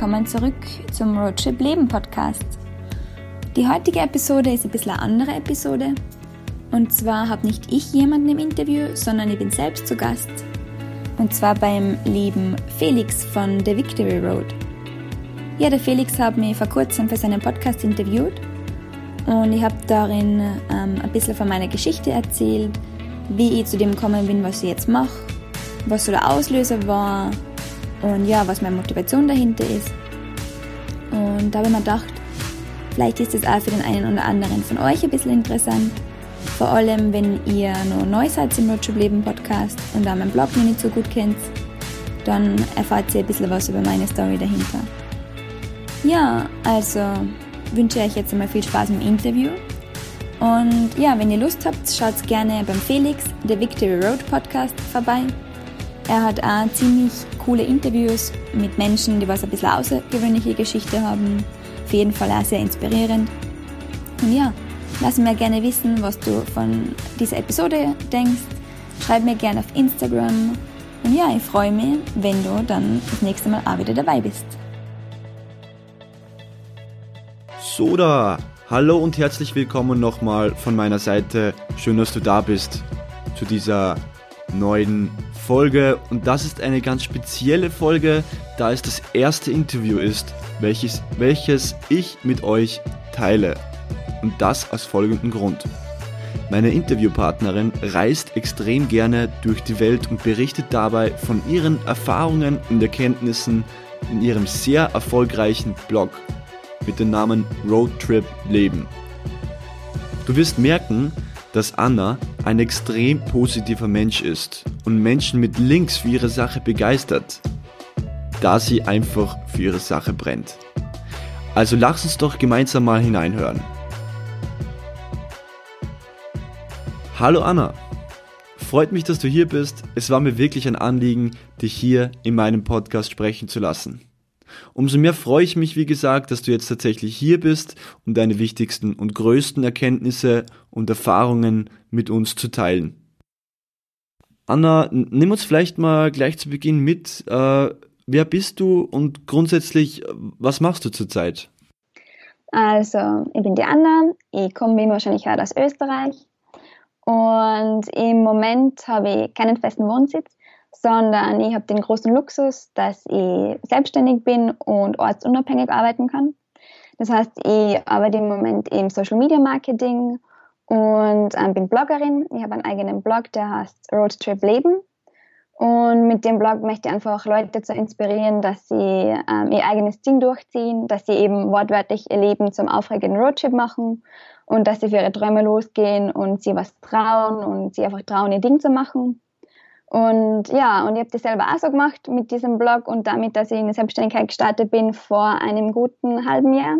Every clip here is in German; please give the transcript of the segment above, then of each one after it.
willkommen zurück zum Roadtrip Leben Podcast. Die heutige Episode ist ein bisschen eine andere Episode. Und zwar habe nicht ich jemanden im Interview, sondern ich bin selbst zu Gast. Und zwar beim lieben Felix von The Victory Road. Ja, der Felix hat mich vor kurzem für seinen Podcast interviewt und ich habe darin ähm, ein bisschen von meiner Geschichte erzählt, wie ich zu dem gekommen bin, was ich jetzt mache, was so der Auslöser war und ja, was meine Motivation dahinter ist. Und da habe ich mir gedacht, vielleicht ist es auch für den einen oder anderen von euch ein bisschen interessant. Vor allem, wenn ihr noch neu seid im Roadtrip Podcast und auch meinen Blog noch nicht so gut kennt, dann erfahrt ihr ein bisschen was über meine Story dahinter. Ja, also wünsche ich euch jetzt einmal viel Spaß im Interview. Und ja, wenn ihr Lust habt, schaut gerne beim Felix, der Victory Road Podcast, vorbei. Er hat auch ziemlich coole Interviews mit Menschen, die was ein bisschen außergewöhnliche Geschichte haben. Auf jeden Fall auch sehr inspirierend. Und ja, lass mir gerne wissen, was du von dieser Episode denkst. Schreib mir gerne auf Instagram. Und ja, ich freue mich, wenn du dann das nächste Mal auch wieder dabei bist. So da, hallo und herzlich willkommen nochmal von meiner Seite. Schön, dass du da bist zu dieser neuen Folge und das ist eine ganz spezielle Folge, da es das erste Interview ist, welches, welches ich mit euch teile. Und das aus folgendem Grund. Meine Interviewpartnerin reist extrem gerne durch die Welt und berichtet dabei von ihren Erfahrungen und Erkenntnissen in ihrem sehr erfolgreichen Blog mit dem Namen Roadtrip Leben. Du wirst merken, dass Anna ein extrem positiver Mensch ist und Menschen mit Links für ihre Sache begeistert, da sie einfach für ihre Sache brennt. Also lass uns doch gemeinsam mal hineinhören. Hallo Anna, freut mich, dass du hier bist. Es war mir wirklich ein Anliegen, dich hier in meinem Podcast sprechen zu lassen. Umso mehr freue ich mich, wie gesagt, dass du jetzt tatsächlich hier bist, um deine wichtigsten und größten Erkenntnisse und Erfahrungen mit uns zu teilen. Anna, nimm uns vielleicht mal gleich zu Beginn mit. Äh, wer bist du und grundsätzlich, was machst du zurzeit? Also, ich bin die Anna, ich komme wie wahrscheinlich auch aus Österreich und im Moment habe ich keinen festen Wohnsitz sondern ich habe den großen Luxus, dass ich selbstständig bin und ortsunabhängig arbeiten kann. Das heißt, ich arbeite im Moment im Social Media Marketing und ähm, bin Bloggerin. Ich habe einen eigenen Blog, der heißt Road Trip Leben. Und mit dem Blog möchte ich einfach Leute zu inspirieren, dass sie ähm, ihr eigenes Ding durchziehen, dass sie eben wortwörtlich ihr Leben zum aufregenden Roadtrip machen und dass sie für ihre Träume losgehen und sie was trauen und sie einfach trauen, ihr Ding zu machen. Und ja, und ich habe das selber auch so gemacht mit diesem Blog und damit, dass ich in die Selbstständigkeit gestartet bin vor einem guten halben Jahr.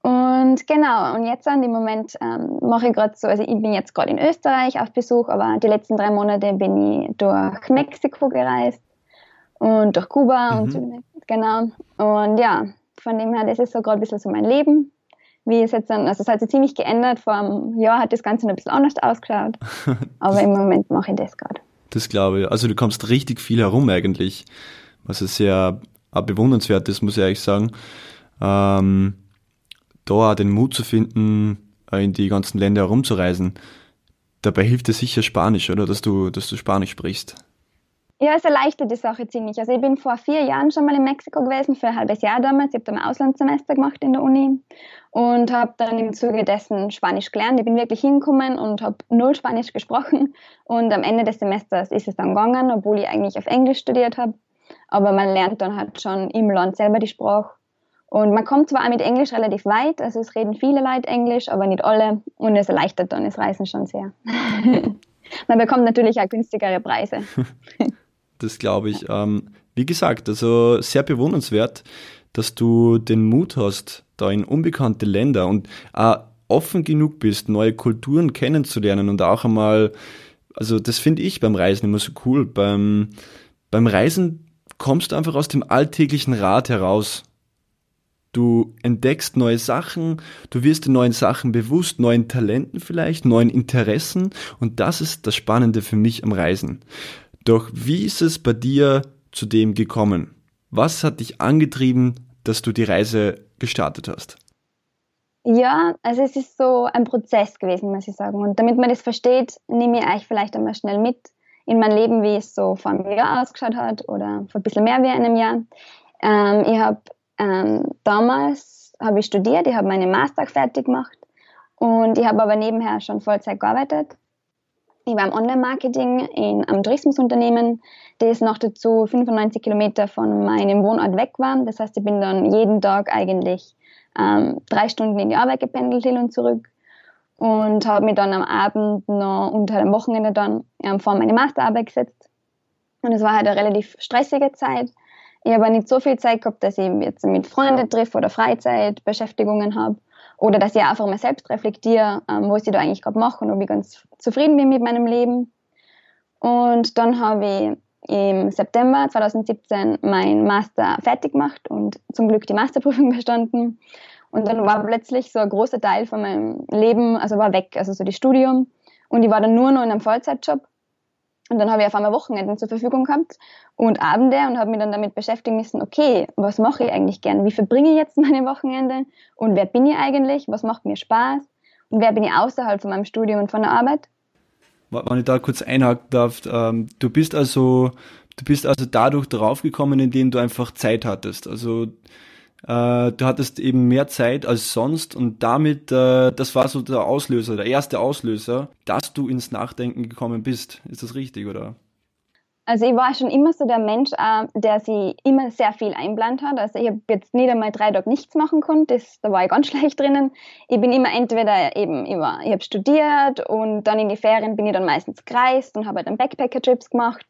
Und genau, und jetzt an dem Moment ähm, mache ich gerade so, also ich bin jetzt gerade in Österreich auf Besuch, aber die letzten drei Monate bin ich durch Mexiko gereist und durch Kuba mhm. und Südamerika, genau. Und ja, von dem her, das ist so gerade ein bisschen so mein Leben. Wie es jetzt dann, also es hat sich ziemlich geändert, vor einem Jahr hat das Ganze noch ein bisschen anders ausgeschaut, aber im Moment mache ich das gerade. Das glaube ich. Also du kommst richtig viel herum eigentlich, was ja sehr bewundernswert ist, muss ich ehrlich sagen. Ähm, da auch den Mut zu finden, in die ganzen Länder herumzureisen. Dabei hilft dir sicher Spanisch, oder? Dass du, dass du Spanisch sprichst. Ja, es erleichtert die Sache ziemlich. Also ich bin vor vier Jahren schon mal in Mexiko gewesen, für ein halbes Jahr damals. Ich habe da ein Auslandssemester gemacht in der Uni und habe dann im Zuge dessen Spanisch gelernt. Ich bin wirklich hingekommen und habe null Spanisch gesprochen. Und am Ende des Semesters ist es dann gegangen, obwohl ich eigentlich auf Englisch studiert habe. Aber man lernt dann halt schon im Land selber die Sprache. Und man kommt zwar auch mit Englisch relativ weit, also es reden viele Leute Englisch, aber nicht alle. Und es erleichtert dann das Reisen schon sehr. man bekommt natürlich auch günstigere Preise. das glaube ich. Ähm, wie gesagt, also sehr bewundernswert, dass du den Mut hast, da in unbekannte Länder und auch offen genug bist, neue Kulturen kennenzulernen und auch einmal, also das finde ich beim Reisen immer so cool. Beim, beim Reisen kommst du einfach aus dem alltäglichen Rad heraus. Du entdeckst neue Sachen, du wirst den neuen Sachen bewusst, neuen Talenten vielleicht, neuen Interessen und das ist das Spannende für mich am Reisen. Doch wie ist es bei dir zu dem gekommen? Was hat dich angetrieben, dass du die Reise gestartet hast? Ja, also es ist so ein Prozess gewesen, muss ich sagen. Und damit man das versteht, nehme ich euch vielleicht einmal schnell mit in mein Leben, wie es so vor einem Jahr ausgeschaut hat oder vor ein bisschen mehr wie einem Jahr. Ähm, ich habe ähm, damals habe ich studiert, ich habe meine Master fertig gemacht und ich habe aber nebenher schon Vollzeit gearbeitet. Ich war im Online-Marketing in einem Tourismusunternehmen, das noch dazu 95 Kilometer von meinem Wohnort weg war. Das heißt, ich bin dann jeden Tag eigentlich ähm, drei Stunden in die Arbeit gependelt hin und zurück und habe mich dann am Abend noch unter dem Wochenende dann ähm, vor meine Masterarbeit gesetzt. Und es war halt eine relativ stressige Zeit. Ich habe nicht so viel Zeit gehabt, dass ich jetzt mit Freunden treffe oder Freizeitbeschäftigungen habe oder dass ich einfach mal selbst reflektiere, ähm, was ich da eigentlich gerade mache und ob ich ganz zufrieden bin mit meinem Leben. Und dann habe ich im September 2017 mein Master fertig gemacht und zum Glück die Masterprüfung bestanden. Und dann war plötzlich so ein großer Teil von meinem Leben, also war weg, also so das Studium. Und ich war dann nur noch in einem Vollzeitjob. Und dann habe ich auf einmal Wochenenden zur Verfügung gehabt und Abende und habe mich dann damit beschäftigen müssen, okay, was mache ich eigentlich gern? Wie verbringe ich jetzt meine Wochenende? Und wer bin ich eigentlich? Was macht mir Spaß? Und wer bin ich außerhalb von meinem Studium und von der Arbeit? Wenn ich da kurz einhaken darf, ähm, du bist also, du bist also dadurch draufgekommen, indem du einfach Zeit hattest. Also äh, du hattest eben mehr Zeit als sonst und damit, äh, das war so der Auslöser, der erste Auslöser, dass du ins Nachdenken gekommen bist. Ist das richtig, oder? Also ich war schon immer so der Mensch, äh, der sich immer sehr viel einplant hat. Also ich habe jetzt nicht einmal drei Tage nichts machen können, das, da war ich ganz schlecht drinnen. Ich bin immer entweder eben, ich, war, ich habe studiert und dann in die Ferien bin ich dann meistens gereist und habe halt dann Backpacker-Trips gemacht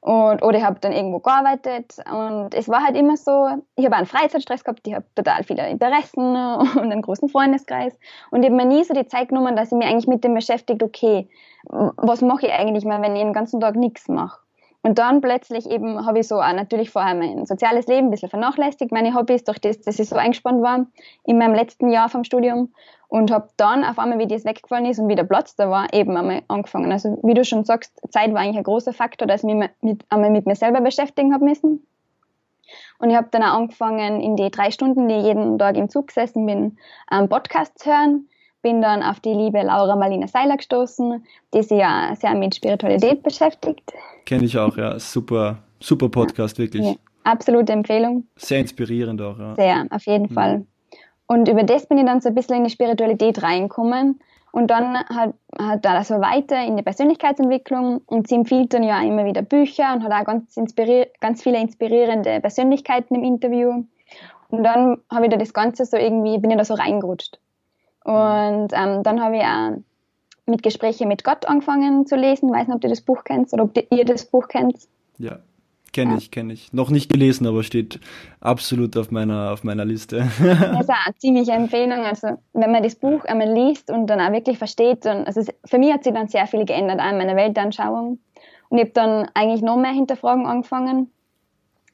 und, oder ich habe dann irgendwo gearbeitet und es war halt immer so, ich habe einen Freizeitstress gehabt, ich habe total viele Interessen und einen großen Freundeskreis und ich habe mir nie so die Zeit genommen, dass ich mich eigentlich mit dem beschäftigt, okay, was mache ich eigentlich mal, wenn ich den ganzen Tag nichts mache. Und dann plötzlich eben habe ich so auch natürlich vorher mein soziales Leben ein bisschen vernachlässigt, meine Hobbys, durch das, dass ich so eingespannt war in meinem letzten Jahr vom Studium und habe dann auf einmal, wie das weggefallen ist und wieder Platz da war, eben einmal angefangen. Also wie du schon sagst, Zeit war eigentlich ein großer Faktor, dass ich mich mit, einmal mit mir selber beschäftigen habe müssen. Und ich habe dann auch angefangen, in die drei Stunden, die ich jeden Tag im Zug gesessen bin, Podcasts hören bin dann auf die liebe Laura Marlina Seiler gestoßen, die sich ja sehr mit Spiritualität beschäftigt. Kenne ich auch, ja. Super, super Podcast, wirklich. Ja, absolute Empfehlung. Sehr inspirierend auch, ja. Sehr, auf jeden mhm. Fall. Und über das bin ich dann so ein bisschen in die Spiritualität reingekommen. Und dann hat, hat da so weiter in die Persönlichkeitsentwicklung und sie empfiehlt dann ja immer wieder Bücher und hat auch ganz, ganz viele inspirierende Persönlichkeiten im Interview. Und dann habe ich da das Ganze so irgendwie, bin ich da so reingerutscht. Und ähm, dann habe ich auch mit Gespräche mit Gott angefangen zu lesen. Ich weiß nicht, ob du das Buch kennst oder ob ihr das Buch kennt. Ja, kenne ja. ich, kenne ich. Noch nicht gelesen, aber steht absolut auf meiner, auf meiner Liste. das ist auch eine ziemliche Empfehlung. Also, wenn man das Buch einmal liest und dann auch wirklich versteht, dann, also für mich hat sich dann sehr viel geändert, auch in meiner Weltanschauung. Und ich habe dann eigentlich noch mehr hinterfragen angefangen,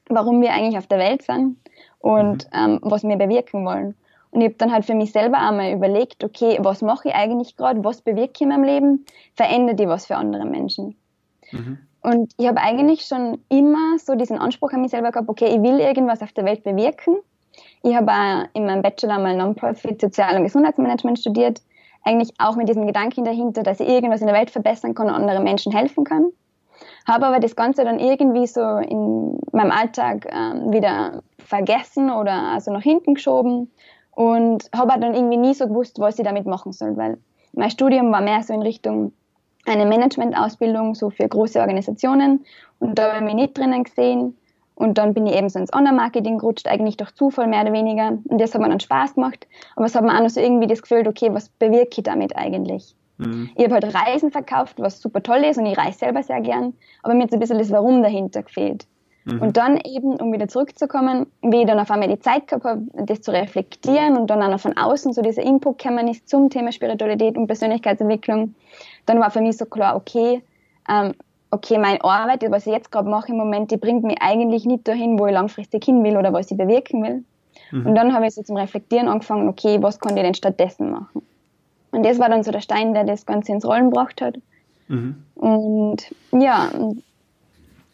warum wir eigentlich auf der Welt sind und mhm. ähm, was wir bewirken wollen. Und ich habe dann halt für mich selber einmal überlegt, okay, was mache ich eigentlich gerade, was bewirke ich in meinem Leben, verändert ich was für andere Menschen. Mhm. Und ich habe eigentlich schon immer so diesen Anspruch an mich selber gehabt, okay, ich will irgendwas auf der Welt bewirken. Ich habe auch in meinem Bachelor mal Non-Profit Sozial- und Gesundheitsmanagement studiert, eigentlich auch mit diesem Gedanken dahinter, dass ich irgendwas in der Welt verbessern kann und anderen Menschen helfen kann. Habe aber das Ganze dann irgendwie so in meinem Alltag ähm, wieder vergessen oder also nach hinten geschoben und habe dann irgendwie nie so gewusst, was ich damit machen soll, weil mein Studium war mehr so in Richtung eine Managementausbildung, so für große Organisationen und da habe ich mich nicht drinnen gesehen und dann bin ich eben so ins Online-Marketing gerutscht, eigentlich durch Zufall mehr oder weniger und das hat mir dann Spaß gemacht, aber es hat mir auch noch so irgendwie das Gefühl, okay, was bewirke ich damit eigentlich? Mhm. Ich habe halt Reisen verkauft, was super toll ist und ich reise selber sehr gern, aber mir hat so ein bisschen das Warum dahinter gefehlt. Mhm. Und dann eben, um wieder zurückzukommen, wie ich dann auf einmal die Zeit gehabt habe, das zu reflektieren und dann auch noch von außen so dieser Input gekommen ist zum Thema Spiritualität und Persönlichkeitsentwicklung, dann war für mich so klar, okay, ähm, okay, meine Arbeit, was ich jetzt gerade mache im Moment, die bringt mich eigentlich nicht dahin, wo ich langfristig hin will oder was ich bewirken will. Mhm. Und dann habe ich so zum Reflektieren angefangen, okay, was kann ich denn stattdessen machen? Und das war dann so der Stein, der das Ganze ins Rollen gebracht hat. Mhm. Und ja,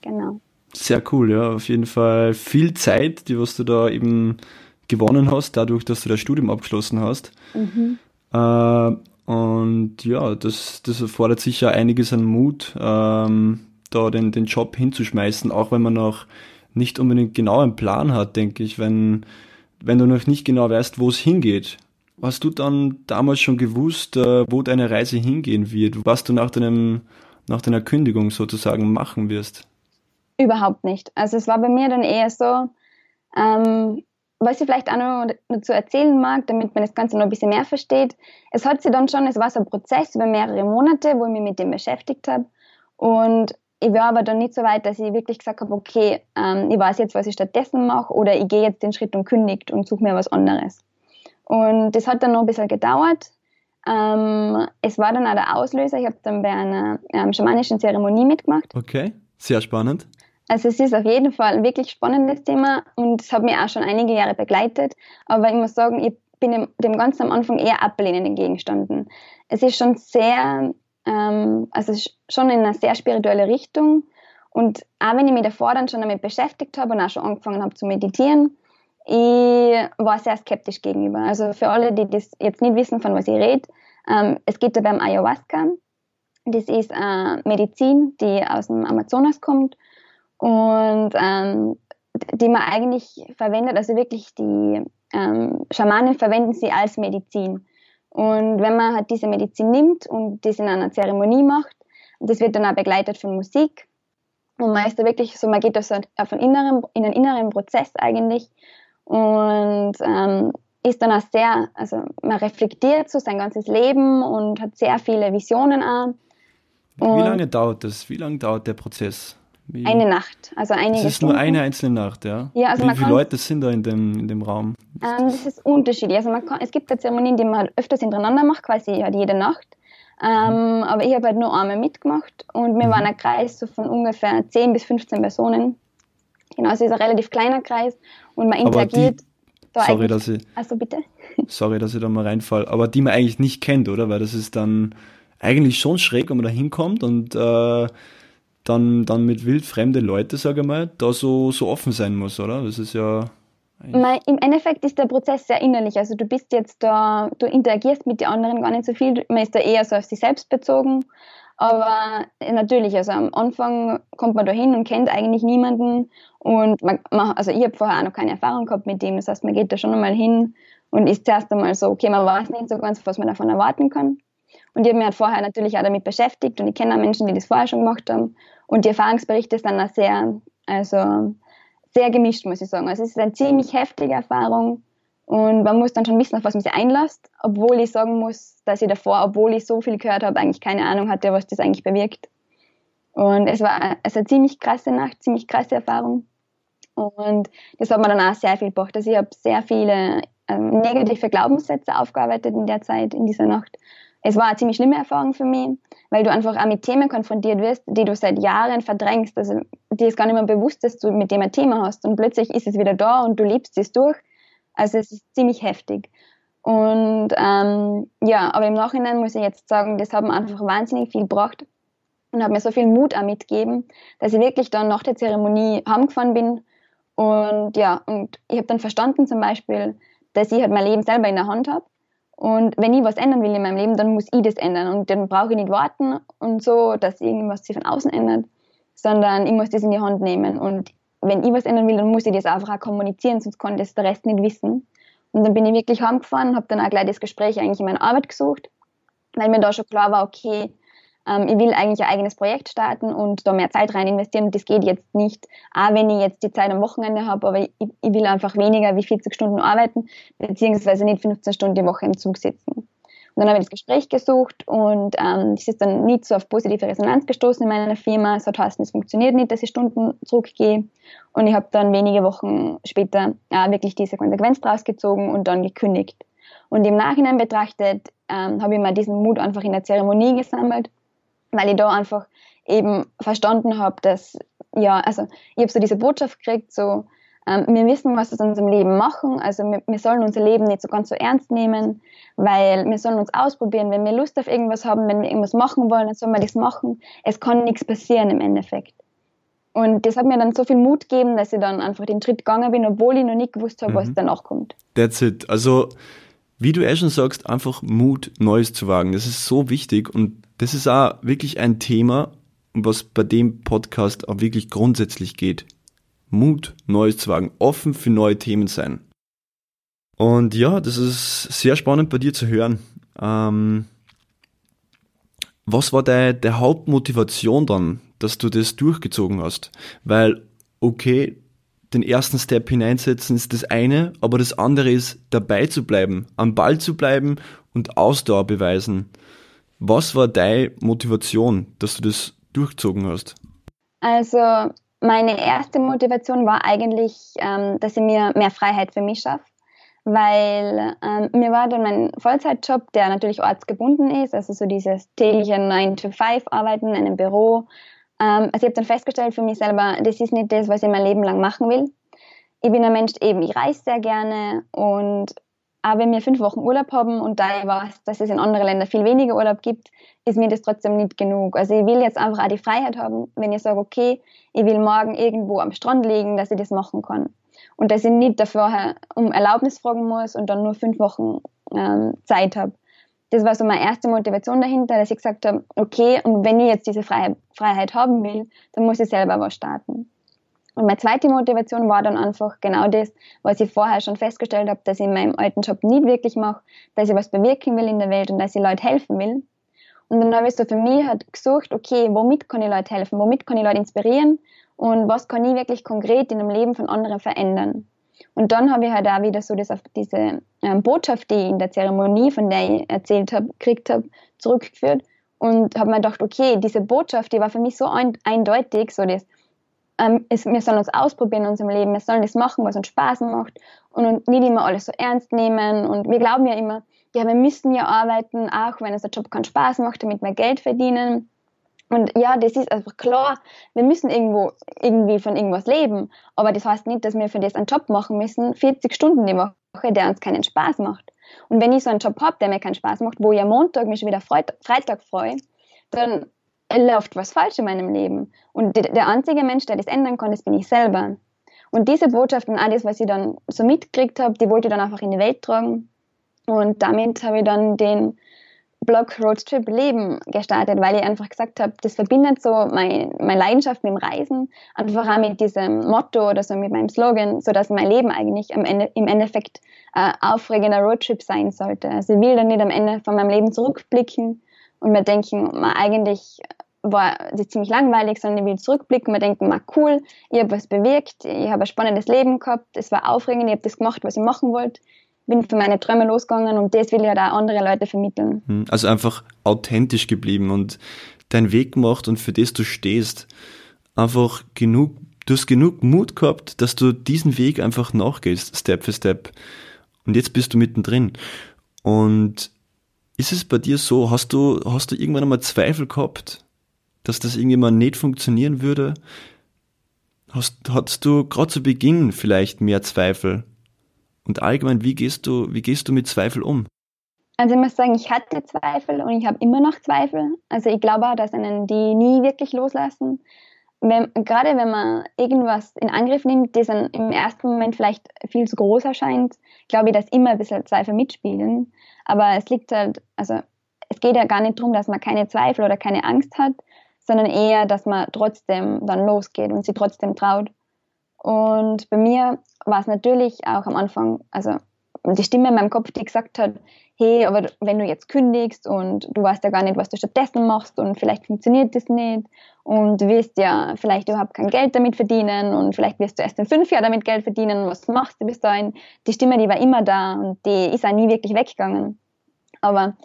genau. Sehr cool, ja. Auf jeden Fall viel Zeit, die was du da eben gewonnen hast, dadurch, dass du das Studium abgeschlossen hast. Mhm. Äh, und ja, das, das erfordert sicher einiges an Mut, ähm, da den, den Job hinzuschmeißen, auch wenn man noch nicht unbedingt genau einen Plan hat, denke ich, wenn, wenn du noch nicht genau weißt, wo es hingeht. Hast du dann damals schon gewusst, äh, wo deine Reise hingehen wird, was du nach deinem, nach deiner Kündigung sozusagen machen wirst? Überhaupt nicht. Also es war bei mir dann eher so, ähm, was ich vielleicht auch noch dazu erzählen mag, damit man das Ganze noch ein bisschen mehr versteht. Es hat sich dann schon, es war so ein Prozess über mehrere Monate, wo ich mich mit dem beschäftigt habe. Und ich war aber dann nicht so weit, dass ich wirklich gesagt habe, okay, ähm, ich weiß jetzt, was ich stattdessen mache oder ich gehe jetzt den Schritt und kündigt und suche mir was anderes. Und das hat dann noch ein bisschen gedauert. Ähm, es war dann auch der Auslöser. Ich habe dann bei einer ähm, schamanischen Zeremonie mitgemacht. Okay, sehr spannend. Also es ist auf jeden Fall ein wirklich spannendes Thema und es hat mich auch schon einige Jahre begleitet. Aber ich muss sagen, ich bin dem, Ganzen am Anfang eher ablehnend entgegengestanden. Es ist schon sehr, ähm, also schon in eine sehr spirituelle Richtung. Und auch wenn ich mich davor dann schon damit beschäftigt habe und auch schon angefangen habe zu meditieren, ich war sehr skeptisch gegenüber. Also für alle, die das jetzt nicht wissen, von was ich rede, ähm, es geht da beim Ayahuasca. Das ist äh, Medizin, die aus dem Amazonas kommt und ähm, die man eigentlich verwendet, also wirklich die ähm, Schamanen verwenden sie als Medizin. Und wenn man halt diese Medizin nimmt und das in einer Zeremonie macht, das wird dann auch begleitet von Musik. Und man ist da wirklich so, man geht auf, so auf einen inneren, in einen inneren Prozess eigentlich und ähm, ist dann auch sehr, also man reflektiert so sein ganzes Leben und hat sehr viele Visionen an. Wie lange dauert das? Wie lange dauert der Prozess? Wie? Eine Nacht, also einige Das ist Stunden. nur eine einzelne Nacht, ja? ja also Wie viele Leute sind da in dem, in dem Raum? Ähm, das ist unterschiedlich. Also man kann, es gibt da Zeremonien, die man öfters hintereinander macht, quasi halt jede Nacht. Ähm, mhm. Aber ich habe halt nur einmal mitgemacht und wir mhm. waren ein Kreis so von ungefähr 10 bis 15 Personen. Genau, also es ist ein relativ kleiner Kreis und man interagiert. Die, sorry, dass ich, also bitte. Sorry, dass ich da mal reinfall. Aber die man eigentlich nicht kennt, oder? Weil das ist dann eigentlich schon schräg, wenn man da hinkommt und äh, dann, dann mit wildfremde Leute, sage ich mal, da so, so offen sein muss, oder? Das ist ja. Im Endeffekt ist der Prozess sehr innerlich. Also du bist jetzt da, du interagierst mit den anderen gar nicht so viel. Man ist da eher so auf sich selbst bezogen. Aber natürlich, also am Anfang kommt man da hin und kennt eigentlich niemanden. Und man, man, also ich habe vorher auch noch keine Erfahrung gehabt mit dem. Das heißt, man geht da schon einmal hin und ist zuerst einmal so, okay, man weiß nicht so ganz, was man davon erwarten kann. Und ich habe mich halt vorher natürlich auch damit beschäftigt und ich kenne auch Menschen, die das vorher schon gemacht haben. Und die Erfahrungsberichte sind auch sehr, also sehr gemischt, muss ich sagen. Also es ist eine ziemlich heftige Erfahrung und man muss dann schon wissen, auf was man sich einlässt, obwohl ich sagen muss, dass ich davor, obwohl ich so viel gehört habe, eigentlich keine Ahnung hatte, was das eigentlich bewirkt. Und es war also eine ziemlich krasse Nacht, ziemlich krasse Erfahrung. Und das hat mir dann auch sehr viel gebracht. Also ich habe sehr viele ähm, negative Glaubenssätze aufgearbeitet in der Zeit, in dieser Nacht es war eine ziemlich schlimme Erfahrung für mich, weil du einfach auch mit Themen konfrontiert wirst, die du seit Jahren verdrängst. Also dir ist gar nicht mehr bewusst, dass du mit dem ein Thema hast und plötzlich ist es wieder da und du lebst es durch. Also es ist ziemlich heftig. Und ähm, ja, aber im Nachhinein muss ich jetzt sagen, das hat mir einfach wahnsinnig viel gebracht und hat mir so viel Mut auch mitgegeben, dass ich wirklich dann nach der Zeremonie heimgefahren bin. Und ja, und ich habe dann verstanden zum Beispiel, dass ich halt mein Leben selber in der Hand habe und wenn ich was ändern will in meinem Leben, dann muss ich das ändern. Und dann brauche ich nicht warten und so, dass irgendwas sich von außen ändert, sondern ich muss das in die Hand nehmen. Und wenn ich was ändern will, dann muss ich das einfach auch kommunizieren, sonst kann das der Rest nicht wissen. Und dann bin ich wirklich heimgefahren und habe dann auch gleich das Gespräch eigentlich in meiner Arbeit gesucht, weil mir da schon klar war, okay, ähm, ich will eigentlich ein eigenes Projekt starten und da mehr Zeit rein investieren. Das geht jetzt nicht, auch wenn ich jetzt die Zeit am Wochenende habe, aber ich, ich will einfach weniger wie 40 Stunden arbeiten, beziehungsweise nicht 15 Stunden die Woche im Zug sitzen. Und dann habe ich das Gespräch gesucht und ähm, das ist dann nicht so auf positive Resonanz gestoßen in meiner Firma. Es hat heißen, es funktioniert nicht, dass ich Stunden zurückgehe. Und ich habe dann wenige Wochen später äh, wirklich diese Konsequenz draus gezogen und dann gekündigt. Und im Nachhinein betrachtet ähm, habe ich mal diesen Mut einfach in der Zeremonie gesammelt weil ich da einfach eben verstanden habe, dass, ja, also ich habe so diese Botschaft gekriegt, so, ähm, wir wissen, was wir in unserem Leben machen, also wir, wir, sollen unser Leben nicht so ganz so ernst nehmen, weil wir sollen uns ausprobieren, wenn wir Lust auf irgendwas haben, wenn wir irgendwas machen wollen, dann sollen wir das machen. Es kann nichts passieren im Endeffekt. Und das hat mir dann so viel Mut gegeben, dass ich dann einfach den Schritt gegangen bin, obwohl ich noch nicht gewusst habe, mhm. was danach kommt. That's it. Also, wie du eh schon sagst, einfach Mut, Neues zu wagen. Das ist so wichtig und das ist auch wirklich ein Thema, was bei dem Podcast auch wirklich grundsätzlich geht. Mut, Neues zu wagen, offen für neue Themen sein. Und ja, das ist sehr spannend bei dir zu hören. Ähm, was war deine, der Hauptmotivation dann, dass du das durchgezogen hast? Weil, okay, den ersten Step hineinsetzen ist das eine, aber das andere ist dabei zu bleiben, am Ball zu bleiben und Ausdauer beweisen. Was war deine Motivation, dass du das durchgezogen hast? Also meine erste Motivation war eigentlich, ähm, dass ich mir mehr Freiheit für mich schaffe weil ähm, mir war dann mein Vollzeitjob, der natürlich ortsgebunden ist, also so dieses tägliche 9-to-5-Arbeiten in einem Büro. Ähm, also ich habe dann festgestellt für mich selber, das ist nicht das, was ich mein Leben lang machen will. Ich bin ein Mensch, eben, ich reise sehr gerne und auch wenn wir fünf Wochen Urlaub haben und da ich weiß, dass es in anderen Ländern viel weniger Urlaub gibt, ist mir das trotzdem nicht genug. Also ich will jetzt einfach auch die Freiheit haben, wenn ich sage, okay, ich will morgen irgendwo am Strand liegen, dass ich das machen kann und dass ich nicht dafür um Erlaubnis fragen muss und dann nur fünf Wochen ähm, Zeit habe. Das war so meine erste Motivation dahinter, dass ich gesagt habe, okay, und wenn ich jetzt diese Freiheit, Freiheit haben will, dann muss ich selber was starten. Und meine zweite Motivation war dann einfach genau das, was ich vorher schon festgestellt habe, dass ich in meinem alten Job nicht wirklich mache, dass ich was bewirken will in der Welt und dass ich Leute helfen will. Und dann habe ich so für mich halt gesucht, okay, womit kann ich Leute helfen, womit kann ich Leute inspirieren und was kann ich wirklich konkret in dem Leben von anderen verändern. Und dann habe ich halt auch wieder so das auf diese ähm, Botschaft, die ich in der Zeremonie, von der ich erzählt habe, gekriegt habe, zurückgeführt und habe mir gedacht, okay, diese Botschaft, die war für mich so ein, eindeutig, so das, ähm, es, wir sollen uns ausprobieren in unserem Leben, wir sollen das machen, was uns Spaß macht und, und nicht immer alles so ernst nehmen und wir glauben ja immer, ja, wir müssen ja arbeiten, auch wenn unser Job keinen Spaß macht, damit wir Geld verdienen und ja, das ist einfach klar, wir müssen irgendwo irgendwie von irgendwas leben. Aber das heißt nicht, dass wir für das einen Job machen müssen, 40 Stunden die Woche, der uns keinen Spaß macht. Und wenn ich so einen Job habe, der mir keinen Spaß macht, wo ich am Montag mich schon wieder Freitag freue, dann läuft was falsch in meinem Leben. Und der einzige Mensch, der das ändern kann, das bin ich selber. Und diese Botschaft und alles, was ich dann so mitgekriegt habe, die wollte ich dann einfach in die Welt tragen. Und damit habe ich dann den Blog Roadtrip Leben gestartet, weil ich einfach gesagt habe, das verbindet so mein, meine Leidenschaft mit dem Reisen, einfach auch mit diesem Motto oder so mit meinem Slogan, so dass mein Leben eigentlich Ende, im Endeffekt äh, aufregender Roadtrip sein sollte. Also ich will dann nicht am Ende von meinem Leben zurückblicken und mir denken, man, eigentlich war das ziemlich langweilig, sondern ich will zurückblicken, mir denken, mal cool, ich habe was bewirkt, ich habe ein spannendes Leben gehabt, es war aufregend, ich habe das gemacht, was ich machen wollte bin für meine Träume losgegangen und das will ich halt auch andere Leute vermitteln. Hm, also einfach authentisch geblieben und deinen Weg gemacht und für das du stehst. Einfach genug, du hast genug Mut gehabt, dass du diesen Weg einfach nachgehst, Step für Step. Und jetzt bist du mittendrin. Und ist es bei dir so, hast du, hast du irgendwann einmal Zweifel gehabt, dass das irgendjemand nicht funktionieren würde? Hast, hattest du gerade zu Beginn vielleicht mehr Zweifel? Und allgemein, wie gehst du, wie gehst du mit Zweifel um? Also ich muss sagen, ich hatte Zweifel und ich habe immer noch Zweifel. Also ich glaube auch, dass einen die nie wirklich loslassen. Wenn, gerade wenn man irgendwas in Angriff nimmt, das im ersten Moment vielleicht viel zu groß erscheint, glaube ich, dass immer ein bisschen Zweifel mitspielen. Aber es liegt halt, also es geht ja gar nicht darum, dass man keine Zweifel oder keine Angst hat, sondern eher, dass man trotzdem dann losgeht und sie trotzdem traut. Und bei mir war es natürlich auch am Anfang, also die Stimme in meinem Kopf, die gesagt hat, hey, aber wenn du jetzt kündigst und du weißt ja gar nicht, was du stattdessen machst und vielleicht funktioniert das nicht und du wirst ja vielleicht überhaupt kein Geld damit verdienen und vielleicht wirst du erst in fünf Jahren damit Geld verdienen, was machst du bis dahin? Die Stimme, die war immer da und die ist auch nie wirklich weggegangen. Aber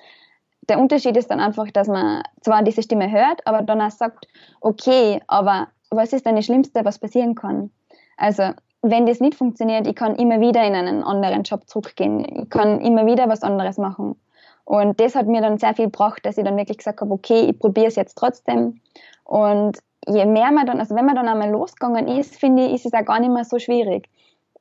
der Unterschied ist dann einfach, dass man zwar diese Stimme hört, aber dann auch sagt, okay, aber was ist denn das Schlimmste, was passieren kann? Also wenn das nicht funktioniert, ich kann immer wieder in einen anderen Job zurückgehen. Ich kann immer wieder was anderes machen. Und das hat mir dann sehr viel gebracht, dass ich dann wirklich gesagt habe, okay, ich probiere es jetzt trotzdem. Und je mehr man dann, also wenn man dann einmal losgegangen ist, finde ich, ist es auch gar nicht mehr so schwierig.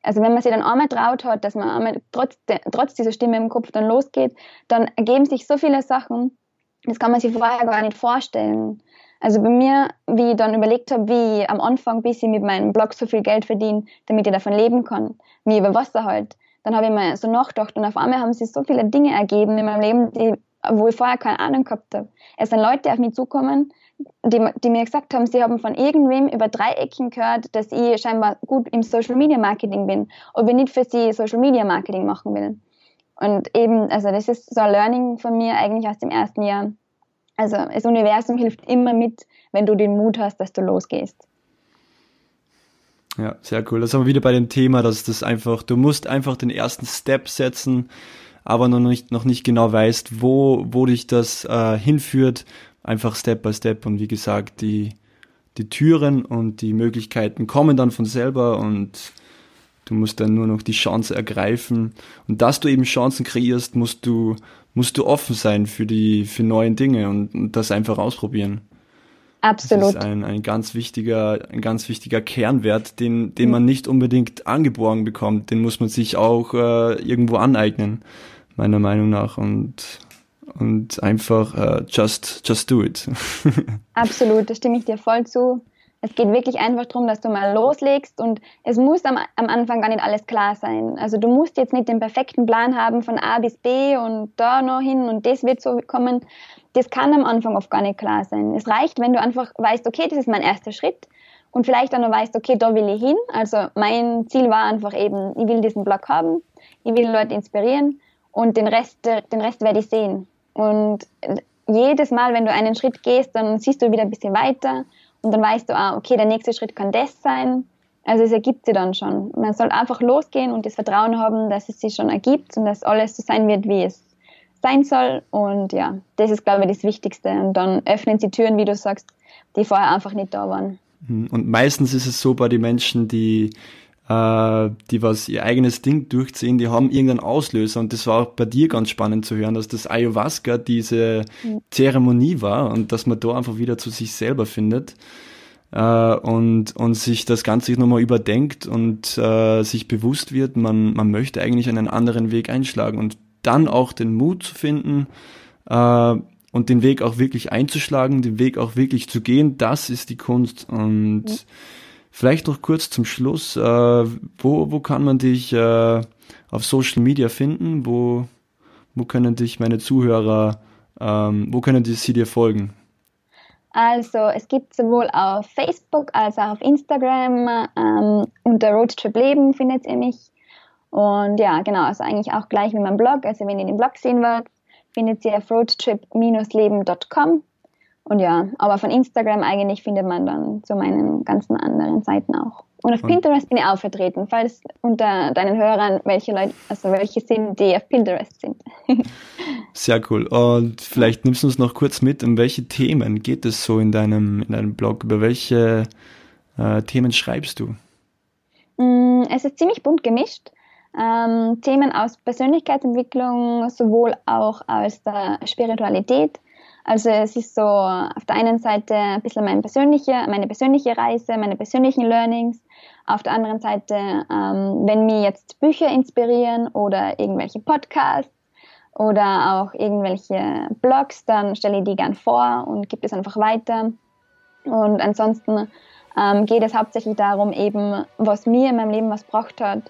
Also wenn man sich dann einmal traut hat, dass man einmal trotz, trotz dieser Stimme im Kopf dann losgeht, dann ergeben sich so viele Sachen, das kann man sich vorher gar nicht vorstellen. Also bei mir, wie ich dann überlegt habe, wie ich am Anfang, bis ich mit meinem Blog so viel Geld verdiene, damit ich davon leben kann, wie über Wasser halt, dann habe ich mir so nachgedacht und auf einmal haben sich so viele Dinge ergeben in meinem Leben, die, wo ich vorher keine Ahnung gehabt habe. Es sind Leute auf mich zukommen, die, die mir gesagt haben, sie haben von irgendwem über drei Ecken gehört, dass ich scheinbar gut im Social Media Marketing bin, ob ich nicht für sie Social Media Marketing machen will. Und eben, also das ist so ein Learning von mir eigentlich aus dem ersten Jahr. Also das Universum hilft immer mit, wenn du den Mut hast, dass du losgehst. Ja, sehr cool. Das haben wir wieder bei dem Thema, dass das einfach, du musst einfach den ersten Step setzen, aber noch nicht, noch nicht genau weißt, wo, wo dich das äh, hinführt. Einfach Step by Step und wie gesagt, die, die Türen und die Möglichkeiten kommen dann von selber und du musst dann nur noch die Chance ergreifen. Und dass du eben Chancen kreierst, musst du, musst du offen sein für die, für neue Dinge und, und das einfach ausprobieren. Absolut. Das ist ein, ein ganz wichtiger, ein ganz wichtiger Kernwert, den, den man nicht unbedingt angeboren bekommt. Den muss man sich auch äh, irgendwo aneignen, meiner Meinung nach. Und, und einfach uh, just, just do it. Absolut, da stimme ich dir voll zu. Es geht wirklich einfach darum, dass du mal loslegst und es muss am, am Anfang gar nicht alles klar sein. Also du musst jetzt nicht den perfekten Plan haben von A bis B und da noch hin und das wird so kommen, das kann am Anfang oft gar nicht klar sein. Es reicht, wenn du einfach weißt, okay, das ist mein erster Schritt und vielleicht auch noch weißt, okay, da will ich hin. Also mein Ziel war einfach eben, ich will diesen Blog haben, ich will Leute inspirieren und den Rest, den Rest werde ich sehen. Und jedes Mal, wenn du einen Schritt gehst, dann siehst du wieder ein bisschen weiter und dann weißt du, ah, okay, der nächste Schritt kann das sein. Also es ergibt sich dann schon. Man soll einfach losgehen und das Vertrauen haben, dass es sich schon ergibt und dass alles so sein wird, wie es sein soll. Und ja, das ist, glaube ich, das Wichtigste. Und dann öffnen sie Türen, wie du sagst, die vorher einfach nicht da waren. Mhm. Und meistens ist es so bei den Menschen, die, äh, die was ihr eigenes Ding durchziehen, die haben irgendeinen Auslöser. Und das war auch bei dir ganz spannend zu hören, dass das Ayahuasca diese. Zeremonie war und dass man da einfach wieder zu sich selber findet. Uh, und, und sich das Ganze nochmal überdenkt und uh, sich bewusst wird, man, man möchte eigentlich einen anderen Weg einschlagen. Und dann auch den Mut zu finden äh, und den Weg auch wirklich einzuschlagen, den Weg auch wirklich zu gehen, das ist die Kunst. Und ja. Vielleicht noch kurz zum Schluss, äh, wo, wo kann man dich äh, auf Social Media finden? Wo, wo können dich meine Zuhörer, ähm, wo können die, sie dir folgen? Also es gibt sowohl auf Facebook als auch auf Instagram ähm, unter Roadtrip Leben findet ihr mich. Und ja, genau, also eigentlich auch gleich wie mein Blog. Also wenn ihr den Blog sehen wollt, findet ihr auf roadtrip-leben.com. Und ja, aber von Instagram eigentlich findet man dann zu meinen ganzen anderen Seiten auch. Und auf Pinterest bin ich auch vertreten, falls unter deinen Hörern welche Leute, also welche sind, die auf Pinterest sind. Sehr cool. Und vielleicht nimmst du uns noch kurz mit, um welche Themen geht es so in deinem, in deinem Blog? Über welche äh, Themen schreibst du? Mm, es ist ziemlich bunt gemischt ähm, Themen aus Persönlichkeitsentwicklung, sowohl auch aus der Spiritualität. Also es ist so auf der einen Seite ein bisschen meine persönliche, meine persönliche Reise, meine persönlichen Learnings. Auf der anderen Seite, ähm, wenn mir jetzt Bücher inspirieren oder irgendwelche Podcasts oder auch irgendwelche Blogs, dann stelle ich die gern vor und gebe es einfach weiter. Und ansonsten ähm, geht es hauptsächlich darum, eben, was mir in meinem Leben was gebracht hat,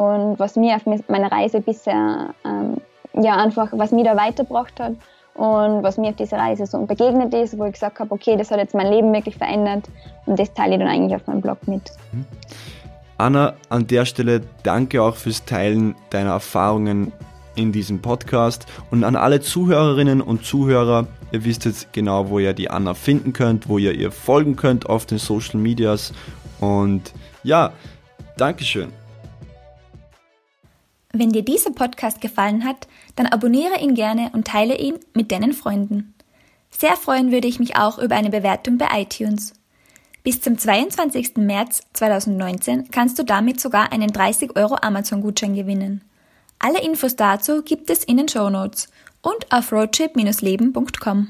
und was mir auf meiner Reise bisher ähm, ja einfach, was mir da weitergebracht hat und was mir auf dieser Reise so begegnet ist, wo ich gesagt habe, okay, das hat jetzt mein Leben wirklich verändert und das teile ich dann eigentlich auf meinem Blog mit. Mhm. Anna, an der Stelle danke auch fürs Teilen deiner Erfahrungen in diesem Podcast und an alle Zuhörerinnen und Zuhörer, ihr wisst jetzt genau, wo ihr die Anna finden könnt, wo ihr ihr folgen könnt auf den Social Medias und ja, Dankeschön. Wenn dir dieser Podcast gefallen hat, dann abonniere ihn gerne und teile ihn mit deinen Freunden. Sehr freuen würde ich mich auch über eine Bewertung bei iTunes. Bis zum 22. März 2019 kannst du damit sogar einen 30 Euro Amazon-Gutschein gewinnen. Alle Infos dazu gibt es in den Show Notes und auf roadtrip-leben.com.